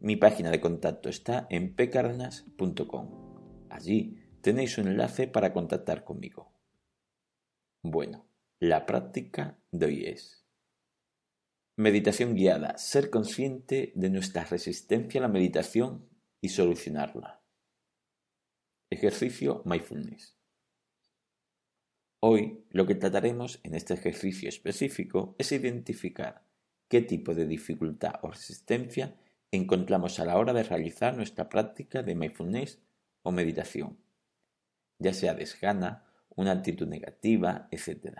mi página de contacto está en pcardenas.com. Allí tenéis un enlace para contactar conmigo. Bueno, la práctica de hoy es Meditación guiada, ser consciente de nuestra resistencia a la meditación y solucionarla. Ejercicio Mindfulness. Hoy lo que trataremos en este ejercicio específico es identificar qué tipo de dificultad o resistencia encontramos a la hora de realizar nuestra práctica de mindfulness o meditación, ya sea desgana, una actitud negativa, etc.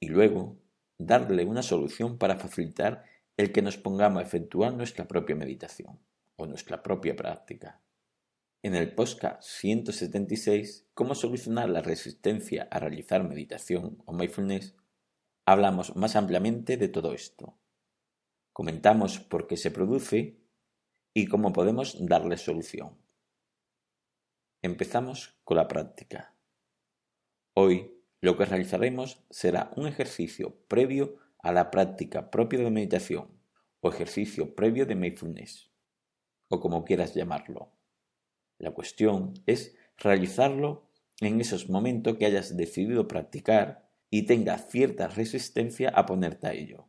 Y luego, darle una solución para facilitar el que nos pongamos a efectuar nuestra propia meditación o nuestra propia práctica. En el podcast 176, Cómo solucionar la resistencia a realizar meditación o mindfulness, hablamos más ampliamente de todo esto comentamos por qué se produce y cómo podemos darle solución. Empezamos con la práctica. Hoy lo que realizaremos será un ejercicio previo a la práctica propia de meditación o ejercicio previo de mindfulness, o como quieras llamarlo. La cuestión es realizarlo en esos momentos que hayas decidido practicar y tenga cierta resistencia a ponerte a ello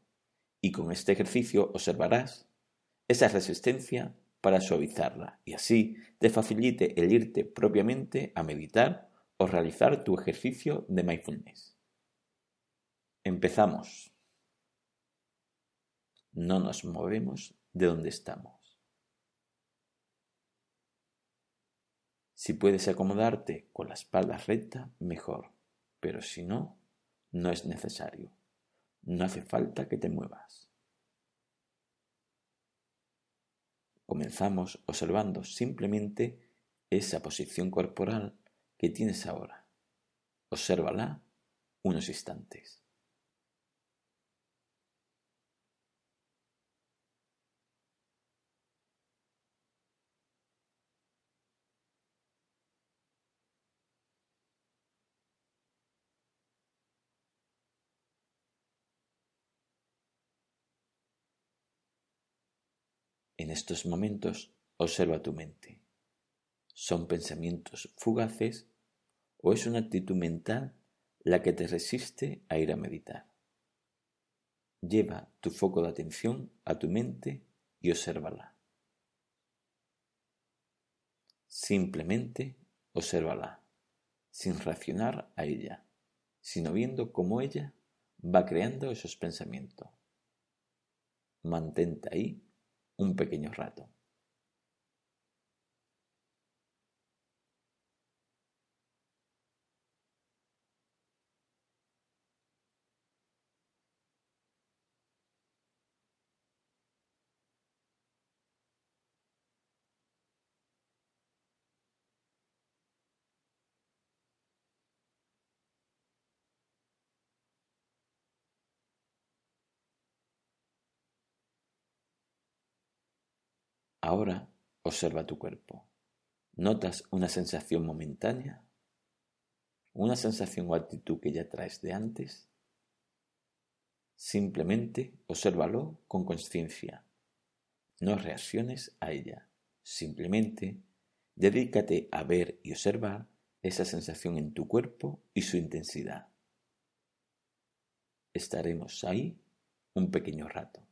y con este ejercicio observarás esa resistencia para suavizarla y así te facilite el irte propiamente a meditar o realizar tu ejercicio de mindfulness. Empezamos. No nos movemos de donde estamos. Si puedes acomodarte con la espalda recta, mejor, pero si no, no es necesario. No hace falta que te muevas. Comenzamos observando simplemente esa posición corporal que tienes ahora. Obsérvala unos instantes. En estos momentos observa tu mente. ¿Son pensamientos fugaces o es una actitud mental la que te resiste a ir a meditar? Lleva tu foco de atención a tu mente y obsérvala. Simplemente obsérvala, sin reaccionar a ella, sino viendo cómo ella va creando esos pensamientos. Mantente ahí un pequeño rato. Ahora observa tu cuerpo. ¿Notas una sensación momentánea? ¿Una sensación o actitud que ya traes de antes? Simplemente obsérvalo con conciencia. No reacciones a ella. Simplemente dedícate a ver y observar esa sensación en tu cuerpo y su intensidad. Estaremos ahí un pequeño rato.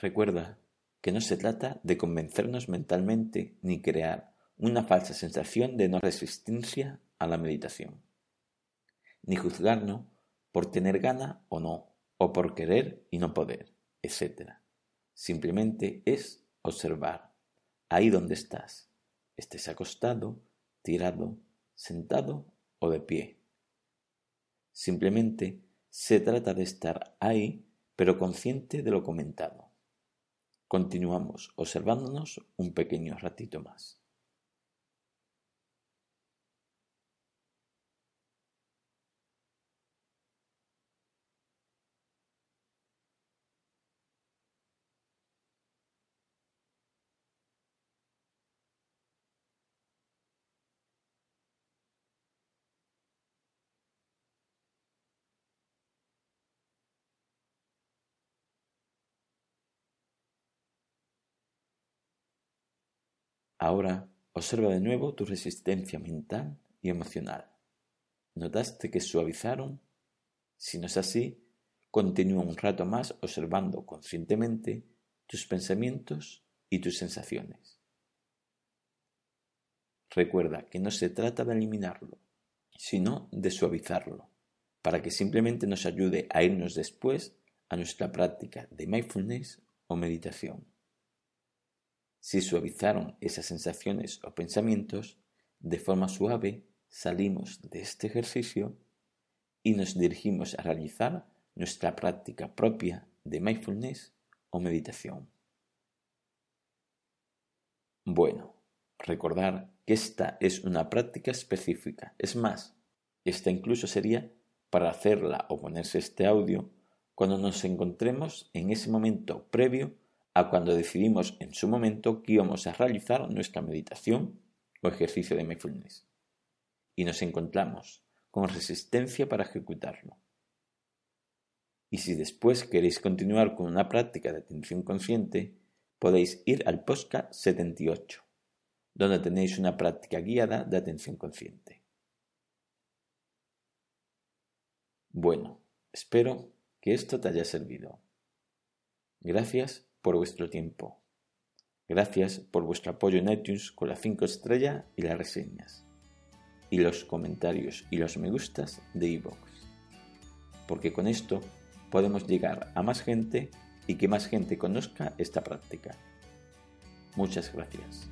Recuerda que no se trata de convencernos mentalmente ni crear una falsa sensación de no resistencia a la meditación, ni juzgarnos por tener gana o no, o por querer y no poder, etc. Simplemente es observar, ahí donde estás, estés acostado, tirado, sentado o de pie. Simplemente se trata de estar ahí, pero consciente de lo comentado. Continuamos observándonos un pequeño ratito más. Ahora observa de nuevo tu resistencia mental y emocional. ¿Notaste que suavizaron? Si no es así, continúa un rato más observando conscientemente tus pensamientos y tus sensaciones. Recuerda que no se trata de eliminarlo, sino de suavizarlo, para que simplemente nos ayude a irnos después a nuestra práctica de mindfulness o meditación. Si suavizaron esas sensaciones o pensamientos, de forma suave salimos de este ejercicio y nos dirigimos a realizar nuestra práctica propia de mindfulness o meditación. Bueno, recordar que esta es una práctica específica. Es más, esta incluso sería para hacerla o ponerse este audio cuando nos encontremos en ese momento previo a cuando decidimos en su momento que íbamos a realizar nuestra meditación o ejercicio de mindfulness y nos encontramos con resistencia para ejecutarlo. Y si después queréis continuar con una práctica de atención consciente, podéis ir al podcast 78, donde tenéis una práctica guiada de atención consciente. Bueno, espero que esto te haya servido. Gracias por vuestro tiempo. Gracias por vuestro apoyo en iTunes con la 5 estrella y las reseñas. Y los comentarios y los me gustas de iVoox. Porque con esto podemos llegar a más gente y que más gente conozca esta práctica. Muchas gracias.